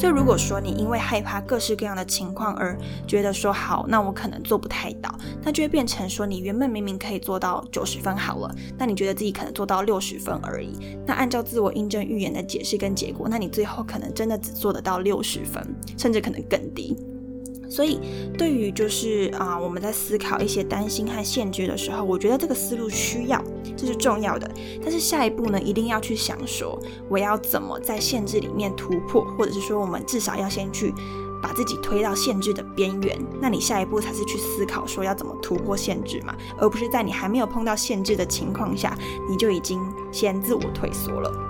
所以如果说你因为害怕各式各样的情况而觉得说好，那我可能做不太到，那就会变成说你原本明明可以做到九十分好了，那你觉得自己可能做到六十分而已。那按照自我印证预言的解释跟结果，那你最后可能真的只做得到六十分，甚至可能更低。所以，对于就是啊，我们在思考一些担心和限制的时候，我觉得这个思路需要，这是重要的。但是下一步呢，一定要去想说，我要怎么在限制里面突破，或者是说，我们至少要先去把自己推到限制的边缘。那你下一步才是去思考说要怎么突破限制嘛，而不是在你还没有碰到限制的情况下，你就已经先自我退缩了。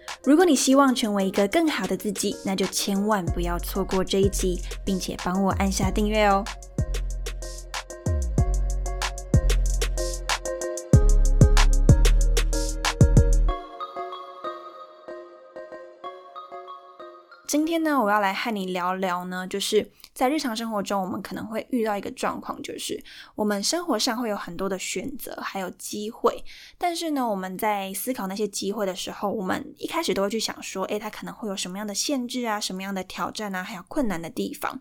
如果你希望成为一个更好的自己，那就千万不要错过这一集，并且帮我按下订阅哦。今天呢，我要来和你聊聊呢，就是在日常生活中，我们可能会遇到一个状况，就是我们生活上会有很多的选择，还有机会，但是呢，我们在思考那些机会的时候，我们一开始都会去想说，诶，它可能会有什么样的限制啊，什么样的挑战啊，还有困难的地方。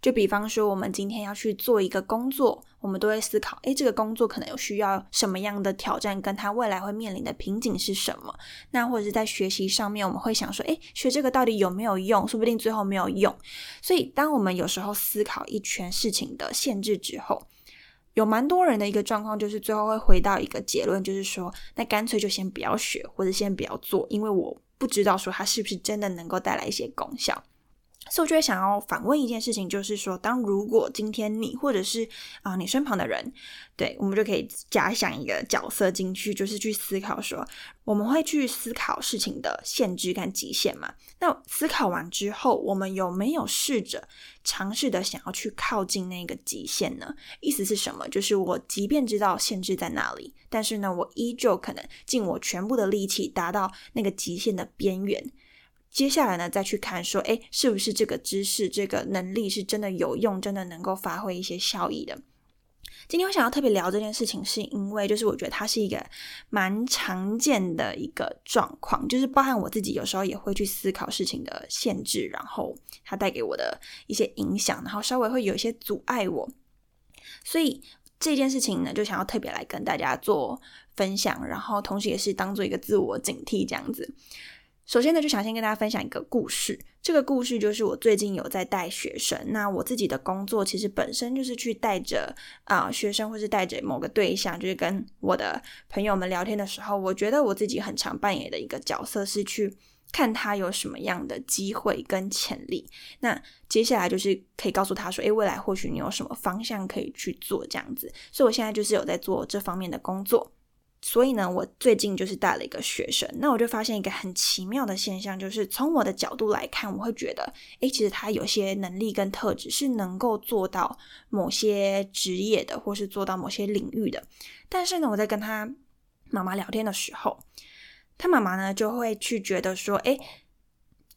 就比方说，我们今天要去做一个工作，我们都会思考，诶，这个工作可能有需要什么样的挑战，跟他未来会面临的瓶颈是什么？那或者是在学习上面，我们会想说，诶，学这个到底有没有用？说不定最后没有用。所以，当我们有时候思考一圈事情的限制之后，有蛮多人的一个状况，就是最后会回到一个结论，就是说，那干脆就先不要学，或者先不要做，因为我不知道说它是不是真的能够带来一些功效。所以我就会想要反问一件事情，就是说，当如果今天你或者是啊你身旁的人，对我们就可以假想一个角色进去，就是去思考说，我们会去思考事情的限制跟极限嘛？那思考完之后，我们有没有试着尝试的想要去靠近那个极限呢？意思是什么？就是我即便知道限制在哪里，但是呢，我依旧可能尽我全部的力气达到那个极限的边缘。接下来呢，再去看说，哎，是不是这个知识、这个能力是真的有用，真的能够发挥一些效益的？今天我想要特别聊这件事情，是因为就是我觉得它是一个蛮常见的一个状况，就是包含我自己有时候也会去思考事情的限制，然后它带给我的一些影响，然后稍微会有一些阻碍我。所以这件事情呢，就想要特别来跟大家做分享，然后同时也是当做一个自我警惕这样子。首先呢，就想先跟大家分享一个故事。这个故事就是我最近有在带学生。那我自己的工作其实本身就是去带着啊学生，或是带着某个对象，就是跟我的朋友们聊天的时候，我觉得我自己很常扮演的一个角色是去看他有什么样的机会跟潜力。那接下来就是可以告诉他说，诶，未来或许你有什么方向可以去做这样子。所以我现在就是有在做这方面的工作。所以呢，我最近就是带了一个学生，那我就发现一个很奇妙的现象，就是从我的角度来看，我会觉得，诶，其实他有些能力跟特质是能够做到某些职业的，或是做到某些领域的。但是呢，我在跟他妈妈聊天的时候，他妈妈呢就会去觉得说，诶，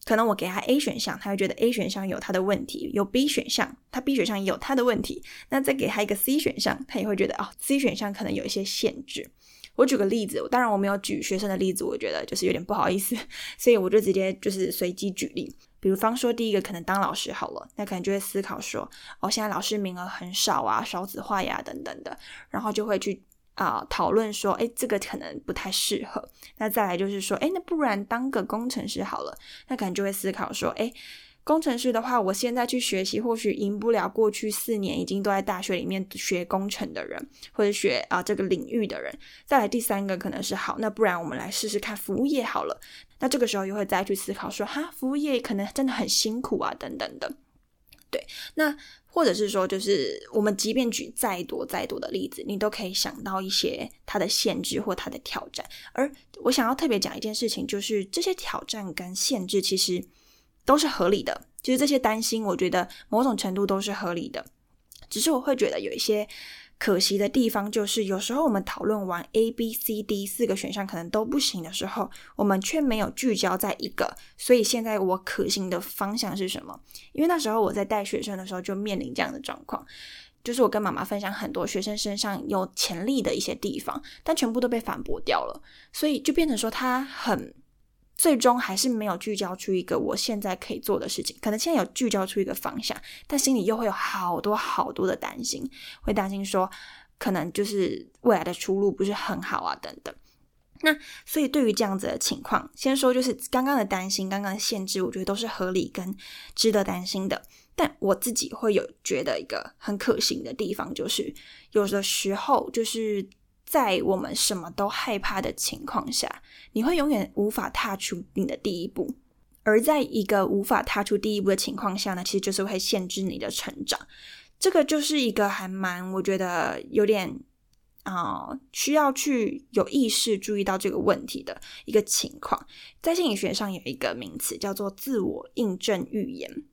可能我给他 A 选项，他会觉得 A 选项有他的问题；有 B 选项，他 B 选项也有他的问题。那再给他一个 C 选项，他也会觉得哦，C 选项可能有一些限制。我举个例子，当然我没有举学生的例子，我觉得就是有点不好意思，所以我就直接就是随机举例。比如方说，第一个可能当老师好了，那可能就会思考说，哦，现在老师名额很少啊，少子化呀等等的，然后就会去啊讨论说，哎，这个可能不太适合。那再来就是说，哎，那不然当个工程师好了，那可能就会思考说，哎。工程师的话，我现在去学习，或许赢不了过去四年已经都在大学里面学工程的人，或者学啊这个领域的人。再来第三个可能是好，那不然我们来试试看服务业好了。那这个时候又会再去思考说，哈，服务业可能真的很辛苦啊，等等的。对，那或者是说，就是我们即便举再多再多的例子，你都可以想到一些它的限制或它的挑战。而我想要特别讲一件事情，就是这些挑战跟限制其实。都是合理的，其实这些担心，我觉得某种程度都是合理的。只是我会觉得有一些可惜的地方，就是有时候我们讨论完 A、B、C、D 四个选项可能都不行的时候，我们却没有聚焦在一个。所以现在我可行的方向是什么？因为那时候我在带学生的时候就面临这样的状况，就是我跟妈妈分享很多学生身上有潜力的一些地方，但全部都被反驳掉了，所以就变成说他很。最终还是没有聚焦出一个我现在可以做的事情，可能现在有聚焦出一个方向，但心里又会有好多好多的担心，会担心说可能就是未来的出路不是很好啊等等。那所以对于这样子的情况，先说就是刚刚的担心，刚刚的限制，我觉得都是合理跟值得担心的。但我自己会有觉得一个很可行的地方，就是有的时候就是。在我们什么都害怕的情况下，你会永远无法踏出你的第一步。而在一个无法踏出第一步的情况下呢，其实就是会限制你的成长。这个就是一个还蛮，我觉得有点啊，需要去有意识注意到这个问题的一个情况。在心理学上有一个名词叫做自我印证预言。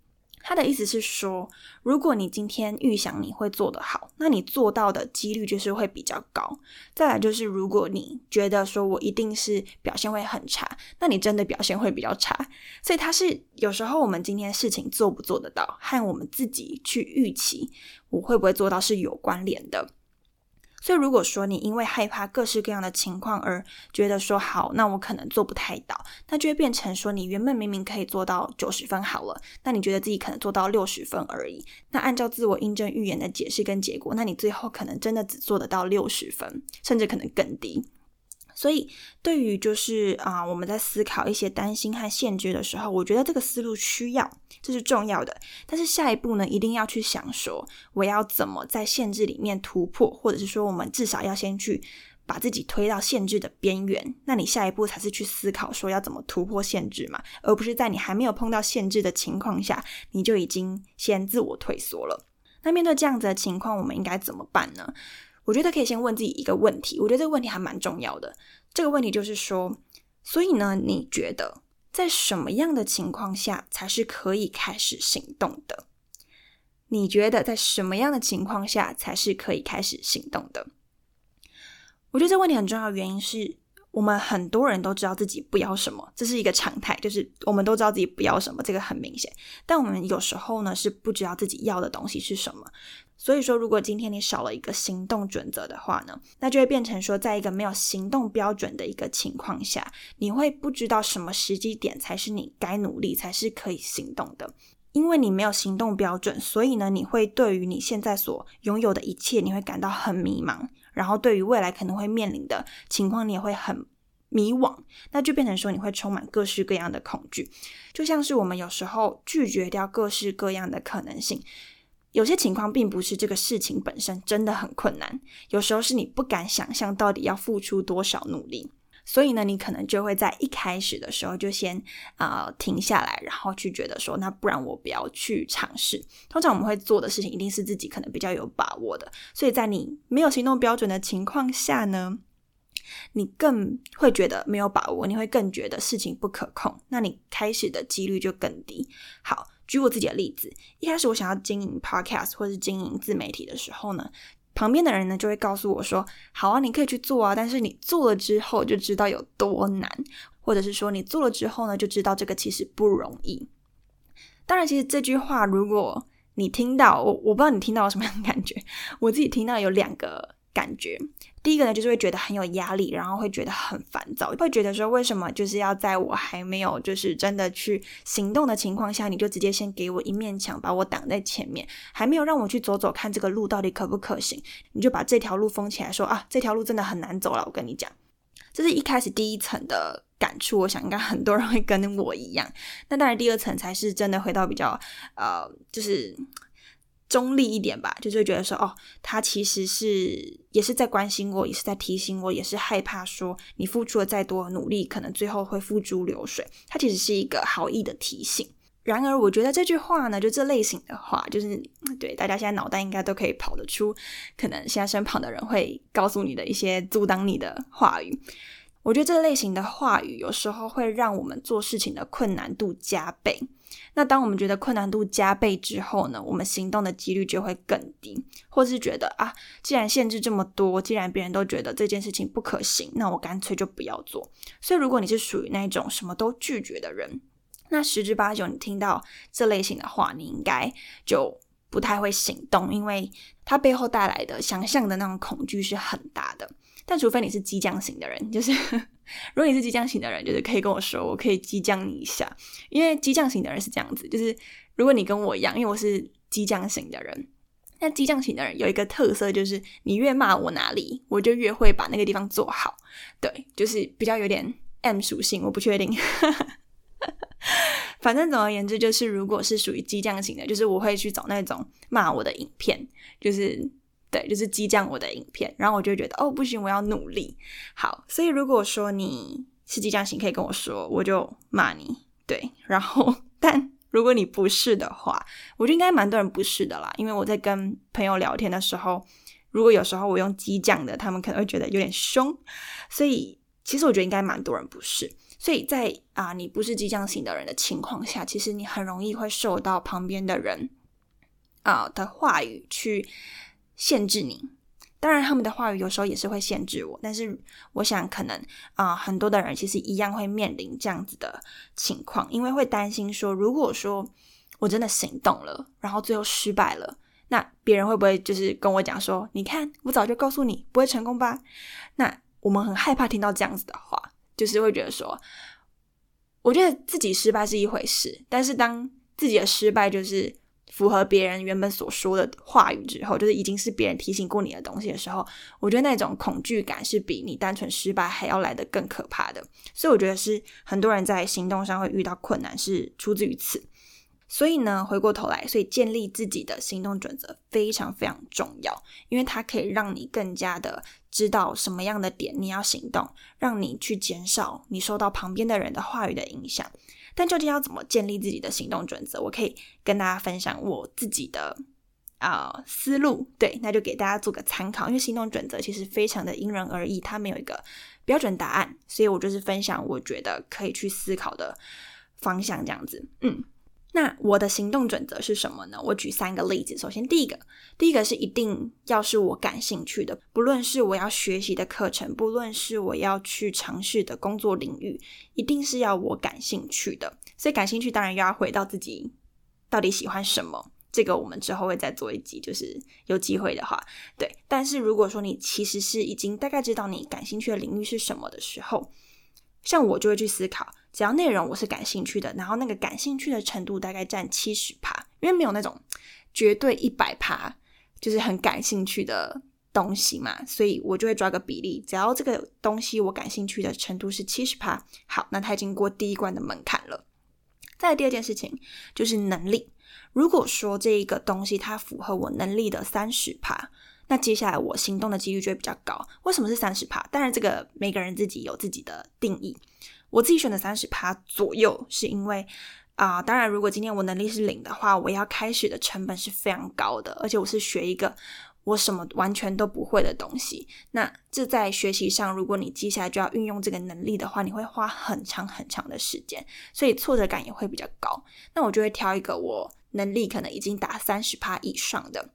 他的意思是说，如果你今天预想你会做得好，那你做到的几率就是会比较高。再来就是，如果你觉得说我一定是表现会很差，那你真的表现会比较差。所以他是有时候我们今天事情做不做得到，和我们自己去预期我会不会做到是有关联的。所以，如果说你因为害怕各式各样的情况而觉得说好，那我可能做不太到，那就会变成说你原本明明可以做到九十分好了，那你觉得自己可能做到六十分而已。那按照自我印证预言的解释跟结果，那你最后可能真的只做得到六十分，甚至可能更低。所以，对于就是啊，我们在思考一些担心和限制的时候，我觉得这个思路需要，这是重要的。但是下一步呢，一定要去想说，我要怎么在限制里面突破，或者是说，我们至少要先去把自己推到限制的边缘。那你下一步才是去思考说要怎么突破限制嘛，而不是在你还没有碰到限制的情况下，你就已经先自我退缩了。那面对这样子的情况，我们应该怎么办呢？我觉得可以先问自己一个问题，我觉得这个问题还蛮重要的。这个问题就是说，所以呢，你觉得在什么样的情况下才是可以开始行动的？你觉得在什么样的情况下才是可以开始行动的？我觉得这问题很重要，原因是。我们很多人都知道自己不要什么，这是一个常态，就是我们都知道自己不要什么，这个很明显。但我们有时候呢是不知道自己要的东西是什么。所以说，如果今天你少了一个行动准则的话呢，那就会变成说，在一个没有行动标准的一个情况下，你会不知道什么时机点才是你该努力，才是可以行动的。因为你没有行动标准，所以呢，你会对于你现在所拥有的一切，你会感到很迷茫。然后，对于未来可能会面临的情况，你也会很迷惘，那就变成说你会充满各式各样的恐惧，就像是我们有时候拒绝掉各式各样的可能性。有些情况并不是这个事情本身真的很困难，有时候是你不敢想象到底要付出多少努力，所以呢，你可能就会在一开始的时候就先啊停下来，然后去觉得说，那不然我不要去尝试。通常我们会做的事情一定是自己可能比较有把握的，所以在你没有行动标准的情况下呢，你更会觉得没有把握，你会更觉得事情不可控，那你开始的几率就更低。好。举我自己的例子，一开始我想要经营 podcast 或是经营自媒体的时候呢，旁边的人呢就会告诉我说：“好啊，你可以去做啊，但是你做了之后就知道有多难，或者是说你做了之后呢就知道这个其实不容易。”当然，其实这句话如果你听到，我我不知道你听到什么样的感觉，我自己听到有两个。感觉第一个呢，就是会觉得很有压力，然后会觉得很烦躁，会觉得说为什么就是要在我还没有就是真的去行动的情况下，你就直接先给我一面墙把我挡在前面，还没有让我去走走看这个路到底可不可行，你就把这条路封起来，说啊这条路真的很难走了。我跟你讲，这是一开始第一层的感触，我想应该很多人会跟我一样。那当然，第二层才是真的回到比较呃，就是中立一点吧，就是会觉得说，哦，他其实是也是在关心我，也是在提醒我，也是害怕说你付出了再多努力，可能最后会付诸流水。他其实是一个好意的提醒。然而，我觉得这句话呢，就这类型的话，就是对大家现在脑袋应该都可以跑得出，可能现在身旁的人会告诉你的一些阻挡你的话语。我觉得这类型的话语有时候会让我们做事情的困难度加倍。那当我们觉得困难度加倍之后呢，我们行动的几率就会更低，或是觉得啊，既然限制这么多，既然别人都觉得这件事情不可行，那我干脆就不要做。所以，如果你是属于那种什么都拒绝的人，那十之八九，你听到这类型的话，你应该就不太会行动，因为它背后带来的想象的那种恐惧是很大的。但除非你是激将型的人，就是 如果你是激将型的人，就是可以跟我说，我可以激将你一下。因为激将型的人是这样子，就是如果你跟我一样，因为我是激将型的人，那激将型的人有一个特色，就是你越骂我哪里，我就越会把那个地方做好。对，就是比较有点 M 属性，我不确定。反正总而言之，就是如果是属于激将型的，就是我会去找那种骂我的影片，就是对，就是激将我的影片，然后我就觉得哦不行，我要努力。好，所以如果说你是激将型，可以跟我说，我就骂你。对，然后 但如果你不是的话，我觉得应该蛮多人不是的啦，因为我在跟朋友聊天的时候，如果有时候我用激将的，他们可能会觉得有点凶，所以其实我觉得应该蛮多人不是。所以在啊，你不是激将型的人的情况下，其实你很容易会受到旁边的人啊的话语去限制你。当然，他们的话语有时候也是会限制我，但是我想可能啊，很多的人其实一样会面临这样子的情况，因为会担心说，如果说我真的行动了，然后最后失败了，那别人会不会就是跟我讲说，你看，我早就告诉你不会成功吧？那我们很害怕听到这样子的话。就是会觉得说，我觉得自己失败是一回事，但是当自己的失败就是符合别人原本所说的话语之后，就是已经是别人提醒过你的东西的时候，我觉得那种恐惧感是比你单纯失败还要来的更可怕的。所以我觉得是很多人在行动上会遇到困难，是出自于此。所以呢，回过头来，所以建立自己的行动准则非常非常重要，因为它可以让你更加的知道什么样的点你要行动，让你去减少你受到旁边的人的话语的影响。但究竟要怎么建立自己的行动准则，我可以跟大家分享我自己的啊思路。对，那就给大家做个参考，因为行动准则其实非常的因人而异，它没有一个标准答案，所以我就是分享我觉得可以去思考的方向，这样子，嗯。那我的行动准则是什么呢？我举三个例子。首先，第一个，第一个是一定要是我感兴趣的，不论是我要学习的课程，不论是我要去尝试的工作领域，一定是要我感兴趣的。所以，感兴趣当然又要回到自己到底喜欢什么。这个我们之后会再做一集，就是有机会的话，对。但是如果说你其实是已经大概知道你感兴趣的领域是什么的时候，像我就会去思考。只要内容我是感兴趣的，然后那个感兴趣的程度大概占七十趴，因为没有那种绝对一百趴，就是很感兴趣的东西嘛，所以我就会抓个比例，只要这个东西我感兴趣的程度是七十趴，好，那它已经过第一关的门槛了。再第二件事情就是能力，如果说这一个东西它符合我能力的三十趴，那接下来我行动的几率就会比较高。为什么是三十趴？当然这个每个人自己有自己的定义。我自己选的三十趴左右，是因为啊，当然，如果今天我能力是零的话，我要开始的成本是非常高的，而且我是学一个我什么完全都不会的东西。那这在学习上，如果你接下来就要运用这个能力的话，你会花很长很长的时间，所以挫折感也会比较高。那我就会挑一个我能力可能已经达三十趴以上的。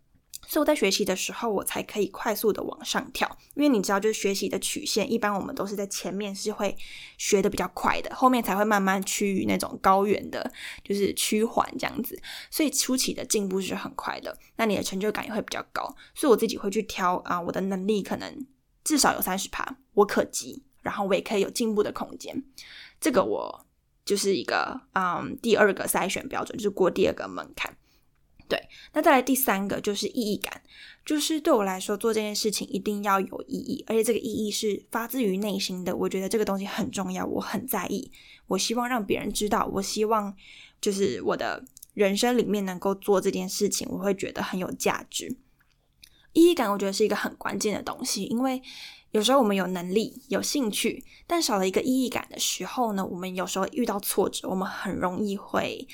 所以我在学习的时候，我才可以快速的往上跳。因为你知道，就是学习的曲线，一般我们都是在前面是会学的比较快的，后面才会慢慢趋于那种高原的，就是趋缓这样子。所以初期的进步是很快的，那你的成就感也会比较高。所以我自己会去挑啊，我的能力可能至少有三十趴，我可及，然后我也可以有进步的空间。这个我就是一个嗯第二个筛选标准，就是过第二个门槛。对，那再来第三个就是意义感，就是对我来说做这件事情一定要有意义，而且这个意义是发自于内心的。我觉得这个东西很重要，我很在意，我希望让别人知道，我希望就是我的人生里面能够做这件事情，我会觉得很有价值。意义感我觉得是一个很关键的东西，因为有时候我们有能力、有兴趣，但少了一个意义感的时候呢，我们有时候遇到挫折，我们很容易会。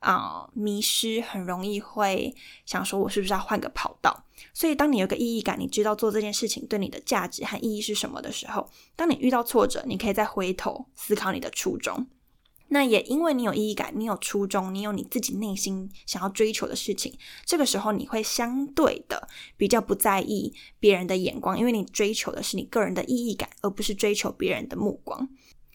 啊，迷失很容易会想说，我是不是要换个跑道？所以，当你有个意义感，你知道做这件事情对你的价值和意义是什么的时候，当你遇到挫折，你可以再回头思考你的初衷。那也因为你有意义感，你有初衷，你有你自己内心想要追求的事情，这个时候你会相对的比较不在意别人的眼光，因为你追求的是你个人的意义感，而不是追求别人的目光。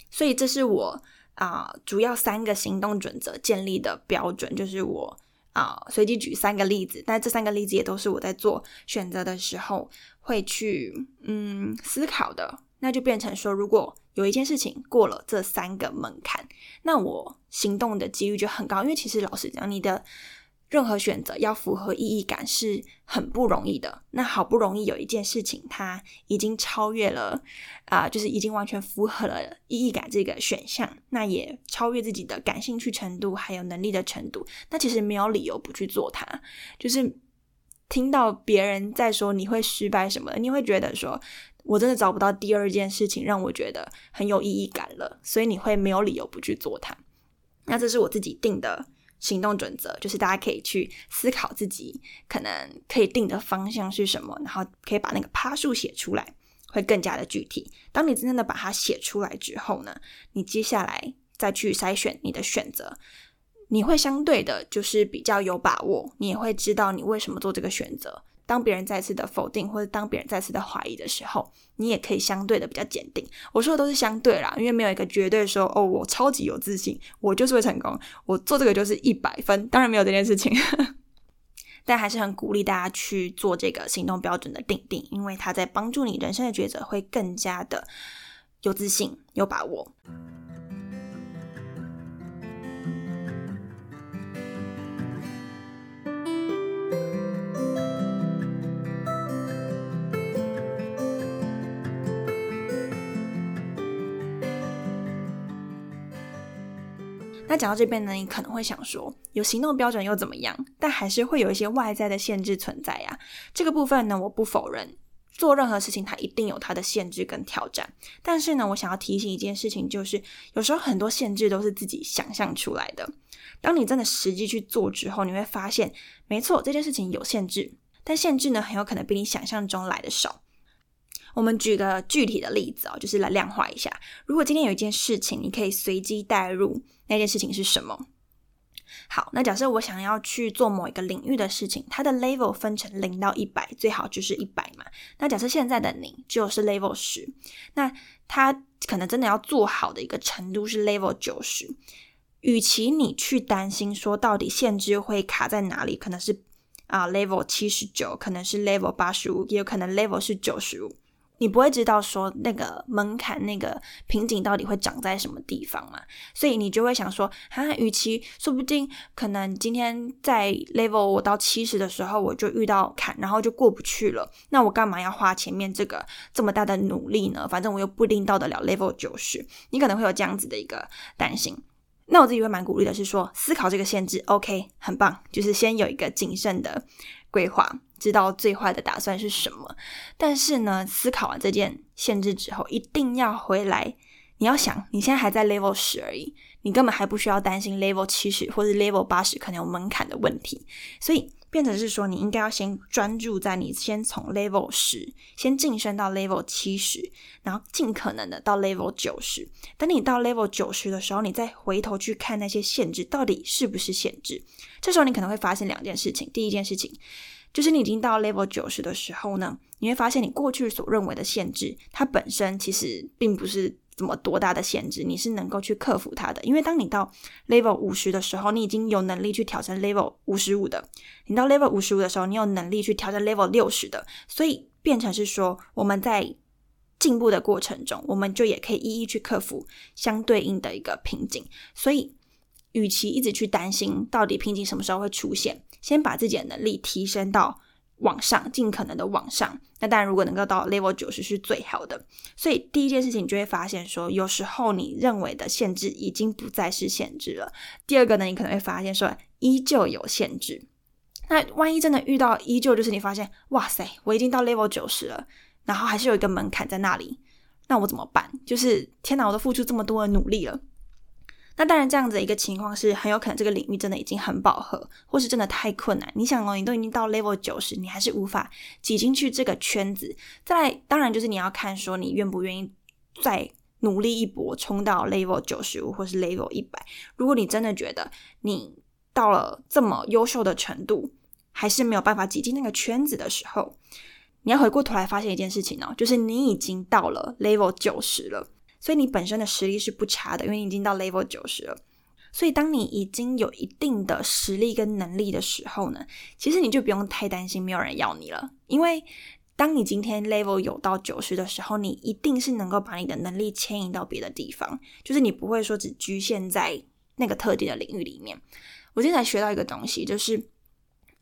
所以，这是我。啊，主要三个行动准则建立的标准，就是我啊随机举三个例子，但这三个例子也都是我在做选择的时候会去嗯思考的。那就变成说，如果有一件事情过了这三个门槛，那我行动的几率就很高。因为其实老实讲，你的。任何选择要符合意义感是很不容易的。那好不容易有一件事情，它已经超越了啊，就是已经完全符合了意义感这个选项，那也超越自己的感兴趣程度还有能力的程度。那其实没有理由不去做它。就是听到别人在说你会失败什么，你会觉得说我真的找不到第二件事情让我觉得很有意义感了，所以你会没有理由不去做它。那这是我自己定的。行动准则就是大家可以去思考自己可能可以定的方向是什么，然后可以把那个趴数写出来，会更加的具体。当你真正的把它写出来之后呢，你接下来再去筛选你的选择，你会相对的就是比较有把握，你也会知道你为什么做这个选择。当别人再次的否定，或者当别人再次的怀疑的时候，你也可以相对的比较坚定。我说的都是相对啦，因为没有一个绝对说哦，我超级有自信，我就是会成功，我做这个就是一百分。当然没有这件事情，但还是很鼓励大家去做这个行动标准的定定，因为它在帮助你人生的抉择会更加的有自信、有把握。讲到这边呢，你可能会想说，有行动标准又怎么样？但还是会有一些外在的限制存在呀。这个部分呢，我不否认，做任何事情它一定有它的限制跟挑战。但是呢，我想要提醒一件事情，就是有时候很多限制都是自己想象出来的。当你真的实际去做之后，你会发现，没错，这件事情有限制，但限制呢，很有可能比你想象中来的少。我们举个具体的例子哦，就是来量化一下。如果今天有一件事情，你可以随机带入那件事情是什么？好，那假设我想要去做某一个领域的事情，它的 level 分成零到一百，最好就是一百嘛。那假设现在的你就是 level 十，那它可能真的要做好的一个程度是 level 九十。与其你去担心说到底限制会卡在哪里，可能是啊 level 七十九，可能是 level 八十五，也有可能 level 是九十五。你不会知道说那个门槛、那个瓶颈到底会长在什么地方嘛？所以你就会想说，哈，与其说不定可能今天在 level 我到七十的时候，我就遇到坎，然后就过不去了。那我干嘛要花前面这个这么大的努力呢？反正我又不一定到得了 level 九十。你可能会有这样子的一个担心。那我自己会蛮鼓励的是说，思考这个限制，OK，很棒，就是先有一个谨慎的规划。知道最坏的打算是什么，但是呢，思考完这件限制之后，一定要回来。你要想，你现在还在 level 十而已，你根本还不需要担心 level 七十或者 level 八十可能有门槛的问题。所以变成是说，你应该要先专注在你先从 level 十先晋升到 level 七十，然后尽可能的到 level 九十。等你到 level 九十的时候，你再回头去看那些限制到底是不是限制。这时候你可能会发现两件事情。第一件事情。就是你已经到 level 九十的时候呢，你会发现你过去所认为的限制，它本身其实并不是怎么多大的限制，你是能够去克服它的。因为当你到 level 五十的时候，你已经有能力去挑战 level 五十五的；你到 level 五十五的时候，你有能力去挑战 level 六十的。所以变成是说，我们在进步的过程中，我们就也可以一一去克服相对应的一个瓶颈。所以。与其一直去担心到底瓶颈什么时候会出现，先把自己的能力提升到往上，尽可能的往上。那当然，如果能够到 level 九十是最好的。所以第一件事情，你就会发现说，有时候你认为的限制已经不再是限制了。第二个呢，你可能会发现说，依旧有限制。那万一真的遇到依旧就是你发现，哇塞，我已经到 level 九十了，然后还是有一个门槛在那里，那我怎么办？就是天哪，我都付出这么多的努力了。那当然，这样子一个情况是很有可能这个领域真的已经很饱和，或是真的太困难。你想哦，你都已经到 level 九十，你还是无法挤进去这个圈子。再当然就是你要看说你愿不愿意再努力一搏，冲到 level 九十五或是 level 一百。如果你真的觉得你到了这么优秀的程度，还是没有办法挤进那个圈子的时候，你要回过头来发现一件事情哦，就是你已经到了 level 九十了。所以你本身的实力是不差的，因为你已经到 level 九十了。所以当你已经有一定的实力跟能力的时候呢，其实你就不用太担心没有人要你了。因为当你今天 level 有到九十的时候，你一定是能够把你的能力牵引到别的地方，就是你不会说只局限在那个特定的领域里面。我今天才学到一个东西，就是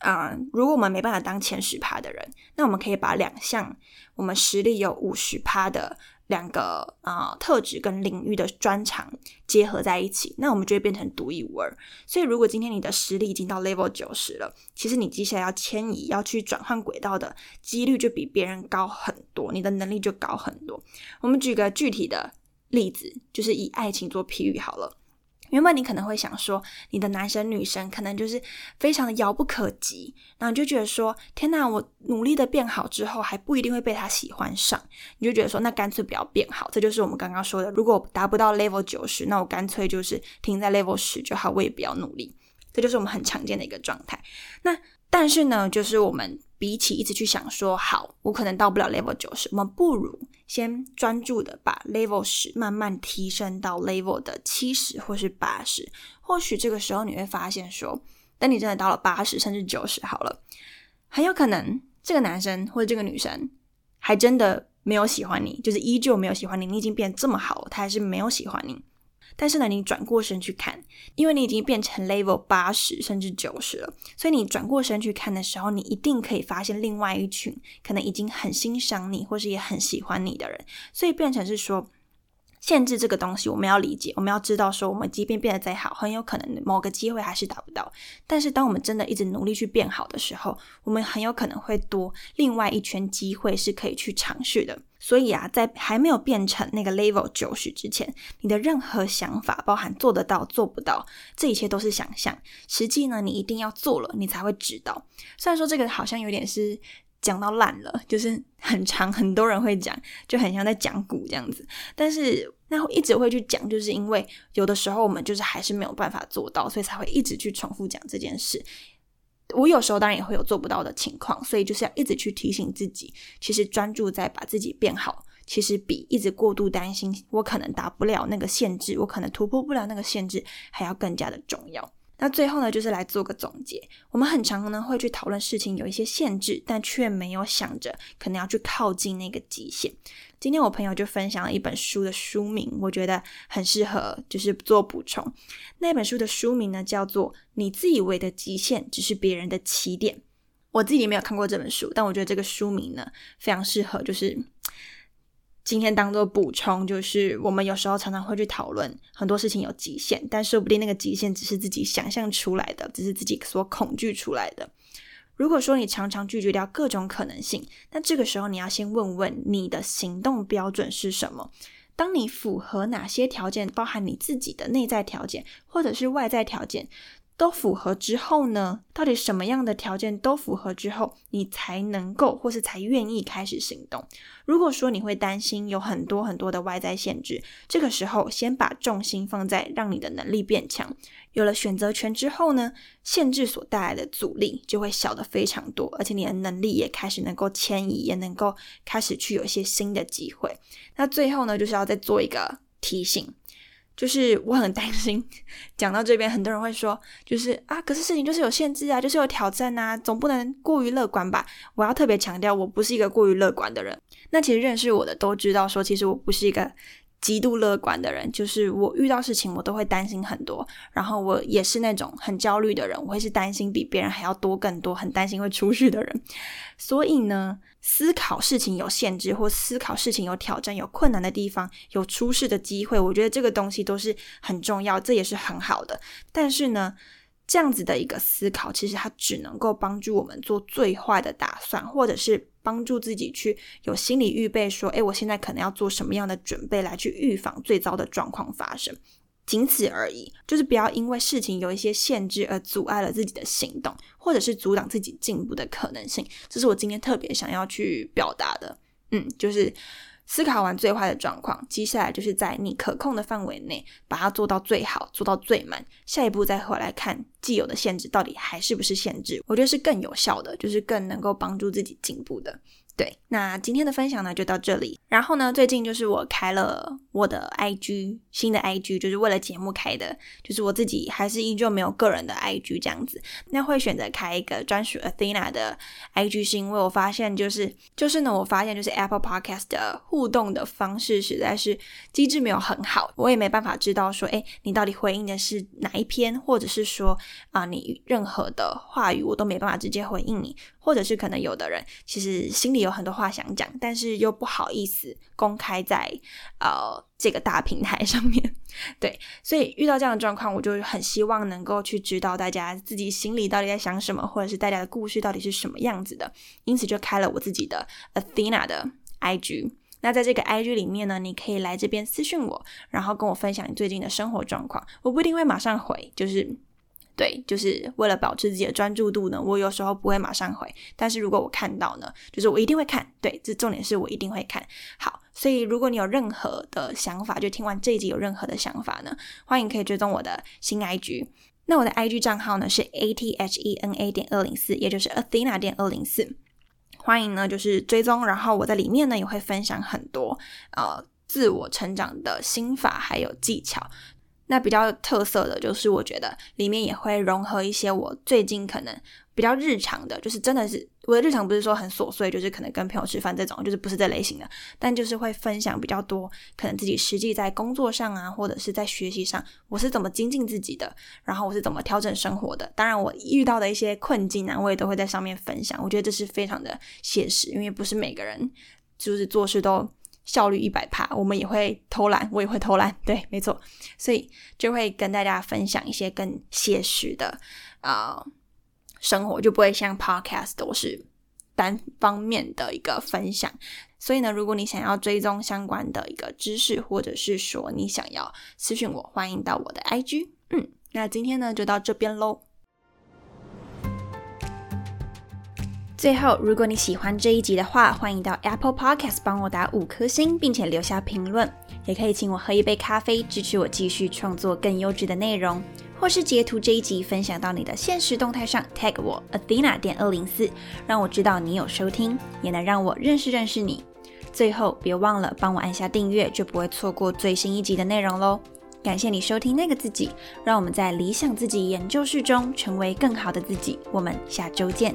啊，如果我们没办法当前十趴的人，那我们可以把两项我们实力有五十趴的。两个啊特质跟领域的专长结合在一起，那我们就会变成独一无二。所以，如果今天你的实力已经到 level 九十了，其实你接下来要迁移、要去转换轨道的几率就比别人高很多，你的能力就高很多。我们举个具体的例子，就是以爱情做譬喻好了。原本你可能会想说，你的男神女神可能就是非常的遥不可及，然后你就觉得说，天哪，我努力的变好之后还不一定会被他喜欢上，你就觉得说，那干脆不要变好。这就是我们刚刚说的，如果达不到 level 九十，那我干脆就是停在 level 十就好，我也不要努力。这就是我们很常见的一个状态。那但是呢，就是我们比起一直去想说，好，我可能到不了 level 九十，我们不如先专注的把 level 十慢慢提升到 level 的七十或是八十。或许这个时候你会发现说，等你真的到了八十甚至九十好了，很有可能这个男生或者这个女生还真的没有喜欢你，就是依旧没有喜欢你，你已经变这么好了，他还是没有喜欢你。但是呢，你转过身去看，因为你已经变成 level 八十甚至九十了，所以你转过身去看的时候，你一定可以发现另外一群可能已经很欣赏你，或是也很喜欢你的人。所以变成是说，限制这个东西，我们要理解，我们要知道说，我们即便变得再好，很有可能某个机会还是达不到。但是当我们真的一直努力去变好的时候，我们很有可能会多另外一圈机会是可以去尝试的。所以啊，在还没有变成那个 level 九十之前，你的任何想法，包含做得到做不到，这一切都是想象。实际呢，你一定要做了，你才会知道。虽然说这个好像有点是讲到烂了，就是很长，很多人会讲，就很像在讲古这样子。但是那一直会去讲，就是因为有的时候我们就是还是没有办法做到，所以才会一直去重复讲这件事。我有时候当然也会有做不到的情况，所以就是要一直去提醒自己，其实专注在把自己变好，其实比一直过度担心我可能达不了那个限制，我可能突破不了那个限制，还要更加的重要。那最后呢，就是来做个总结。我们很常呢会去讨论事情有一些限制，但却没有想着可能要去靠近那个极限。今天我朋友就分享了一本书的书名，我觉得很适合，就是做补充。那本书的书名呢叫做《你自以为的极限只是别人的起点》。我自己没有看过这本书，但我觉得这个书名呢非常适合，就是。今天当做补充，就是我们有时候常常会去讨论很多事情有极限，但说不定那个极限只是自己想象出来的，只是自己所恐惧出来的。如果说你常常拒绝掉各种可能性，那这个时候你要先问问你的行动标准是什么？当你符合哪些条件，包含你自己的内在条件或者是外在条件？都符合之后呢？到底什么样的条件都符合之后，你才能够或是才愿意开始行动？如果说你会担心有很多很多的外在限制，这个时候先把重心放在让你的能力变强。有了选择权之后呢，限制所带来的阻力就会小的非常多，而且你的能力也开始能够迁移，也能够开始去有一些新的机会。那最后呢，就是要再做一个提醒。就是我很担心，讲到这边，很多人会说，就是啊，可是事情就是有限制啊，就是有挑战啊，总不能过于乐观吧？我要特别强调，我不是一个过于乐观的人。那其实认识我的都知道，说其实我不是一个极度乐观的人，就是我遇到事情我都会担心很多，然后我也是那种很焦虑的人，我会是担心比别人还要多更多，很担心会出事的人。所以呢，思考事情有限制，或思考事情有挑战、有困难的地方、有出事的机会，我觉得这个东西都是很重要，这也是很好的。但是呢，这样子的一个思考，其实它只能够帮助我们做最坏的打算，或者是。帮助自己去有心理预备，说，诶，我现在可能要做什么样的准备来去预防最糟的状况发生，仅此而已。就是不要因为事情有一些限制而阻碍了自己的行动，或者是阻挡自己进步的可能性。这是我今天特别想要去表达的。嗯，就是。思考完最坏的状况，接下来就是在你可控的范围内把它做到最好，做到最满。下一步再回来看既有的限制到底还是不是限制，我觉得是更有效的，就是更能够帮助自己进步的。对，那今天的分享呢就到这里。然后呢，最近就是我开了我的 IG，新的 IG，就是为了节目开的，就是我自己还是依旧没有个人的 IG 这样子。那会选择开一个专属 Athena 的 IG，是因为我发现就是就是呢，我发现就是 Apple Podcast 的互动的方式实在是机制没有很好，我也没办法知道说，哎，你到底回应的是哪一篇，或者是说啊，你任何的话语我都没办法直接回应你。或者是可能有的人其实心里有很多话想讲，但是又不好意思公开在呃这个大平台上面，对，所以遇到这样的状况，我就很希望能够去知道大家自己心里到底在想什么，或者是大家的故事到底是什么样子的，因此就开了我自己的 Athena 的 IG。那在这个 IG 里面呢，你可以来这边私信我，然后跟我分享你最近的生活状况，我不一定会马上回，就是。对，就是为了保持自己的专注度呢，我有时候不会马上回，但是如果我看到呢，就是我一定会看。对，这重点是我一定会看好。所以如果你有任何的想法，就听完这一集有任何的想法呢，欢迎可以追踪我的新 IG。那我的 IG 账号呢是 A T H E N A 点二零四，也就是 Athena 点二零四。欢迎呢就是追踪，然后我在里面呢也会分享很多呃自我成长的心法还有技巧。那比较特色的就是，我觉得里面也会融合一些我最近可能比较日常的，就是真的是我的日常不是说很琐碎，就是可能跟朋友吃饭这种，就是不是这类型的，但就是会分享比较多，可能自己实际在工作上啊，或者是在学习上，我是怎么精进自己的，然后我是怎么调整生活的。当然，我遇到的一些困境呢，我也都会在上面分享。我觉得这是非常的现实，因为不是每个人就是做事都。效率一百帕，我们也会偷懒，我也会偷懒，对，没错，所以就会跟大家分享一些更写实的啊生活，就不会像 podcast 都是单方面的一个分享。所以呢，如果你想要追踪相关的一个知识，或者是说你想要私讯我，欢迎到我的 IG。嗯，那今天呢就到这边喽。最后，如果你喜欢这一集的话，欢迎到 Apple Podcast 帮我打五颗星，并且留下评论。也可以请我喝一杯咖啡，支持我继续创作更优质的内容，或是截图这一集分享到你的现实动态上，tag 我 Athena 点二零四，让我知道你有收听，也能让我认识认识你。最后，别忘了帮我按下订阅，就不会错过最新一集的内容喽。感谢你收听那个自己，让我们在理想自己研究室中成为更好的自己。我们下周见。